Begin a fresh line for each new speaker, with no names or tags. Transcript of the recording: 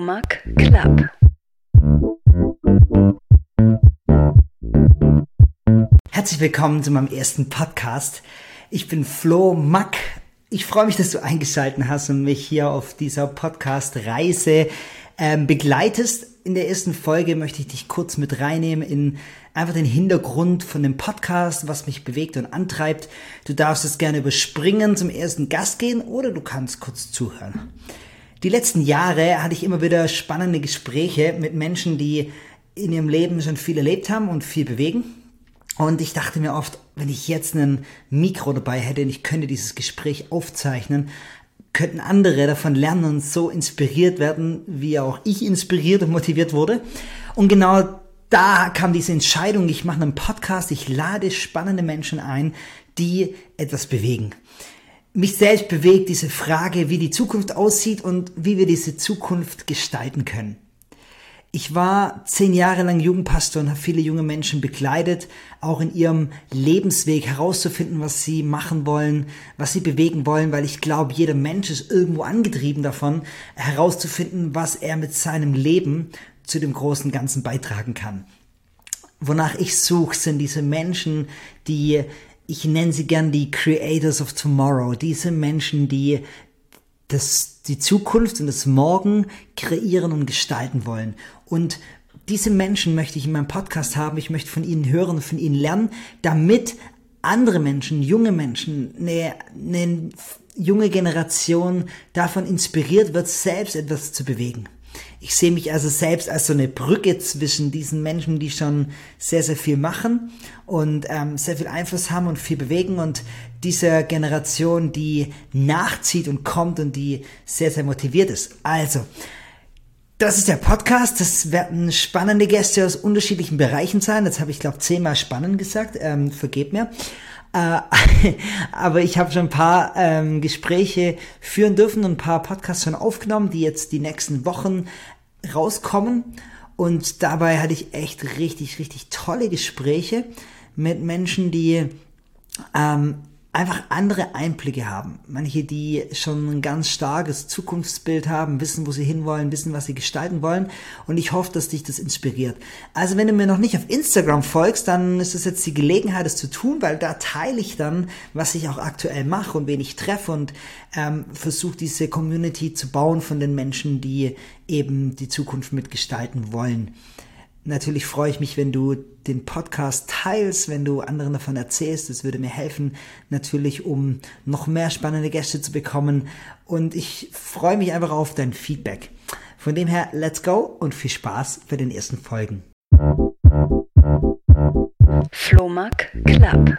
Flohmark Club.
Herzlich willkommen zu meinem ersten Podcast. Ich bin Flo Mack. Ich freue mich, dass du eingeschaltet hast und mich hier auf dieser Podcast-Reise ähm, begleitest. In der ersten Folge möchte ich dich kurz mit reinnehmen in einfach den Hintergrund von dem Podcast, was mich bewegt und antreibt. Du darfst es gerne überspringen, zum ersten Gast gehen oder du kannst kurz zuhören. Die letzten Jahre hatte ich immer wieder spannende Gespräche mit Menschen, die in ihrem Leben schon viel erlebt haben und viel bewegen. Und ich dachte mir oft, wenn ich jetzt ein Mikro dabei hätte und ich könnte dieses Gespräch aufzeichnen, könnten andere davon lernen und so inspiriert werden, wie auch ich inspiriert und motiviert wurde. Und genau da kam diese Entscheidung, ich mache einen Podcast, ich lade spannende Menschen ein, die etwas bewegen. Mich selbst bewegt diese Frage, wie die Zukunft aussieht und wie wir diese Zukunft gestalten können. Ich war zehn Jahre lang Jugendpastor und habe viele junge Menschen begleitet, auch in ihrem Lebensweg herauszufinden, was sie machen wollen, was sie bewegen wollen, weil ich glaube, jeder Mensch ist irgendwo angetrieben davon, herauszufinden, was er mit seinem Leben zu dem großen Ganzen beitragen kann. Wonach ich suche, sind diese Menschen, die, ich nenne sie gern die Creators of Tomorrow, diese Menschen, die das, die Zukunft und das Morgen kreieren und gestalten wollen. Und diese Menschen möchte ich in meinem Podcast haben. Ich möchte von ihnen hören von ihnen lernen, damit andere Menschen, junge Menschen, eine, eine junge Generation davon inspiriert wird, selbst etwas zu bewegen. Ich sehe mich also selbst als so eine Brücke zwischen diesen Menschen, die schon sehr, sehr viel machen und ähm, sehr viel Einfluss haben und viel bewegen und dieser Generation, die nachzieht und kommt und die sehr, sehr motiviert ist. Also, das ist der Podcast. Das werden spannende Gäste aus unterschiedlichen Bereichen sein. Jetzt habe ich, glaube zehnmal spannend gesagt. Ähm, vergebt mir. Äh, aber ich habe schon ein paar ähm, Gespräche führen dürfen und ein paar Podcasts schon aufgenommen, die jetzt die nächsten Wochen rauskommen. Und dabei hatte ich echt richtig, richtig tolle Gespräche mit Menschen, die ähm, einfach andere Einblicke haben. Manche, die schon ein ganz starkes Zukunftsbild haben, wissen, wo sie hinwollen, wissen, was sie gestalten wollen. Und ich hoffe, dass dich das inspiriert. Also wenn du mir noch nicht auf Instagram folgst, dann ist es jetzt die Gelegenheit, es zu tun, weil da teile ich dann, was ich auch aktuell mache und wen ich treffe und ähm, versuche diese Community zu bauen von den Menschen, die eben die Zukunft mitgestalten wollen. Natürlich freue ich mich, wenn du den Podcast teilst, wenn du anderen davon erzählst. Das würde mir helfen, natürlich, um noch mehr spannende Gäste zu bekommen. Und ich freue mich einfach auf dein Feedback. Von dem her, let's go und viel Spaß bei den ersten Folgen.
Flohmark Club.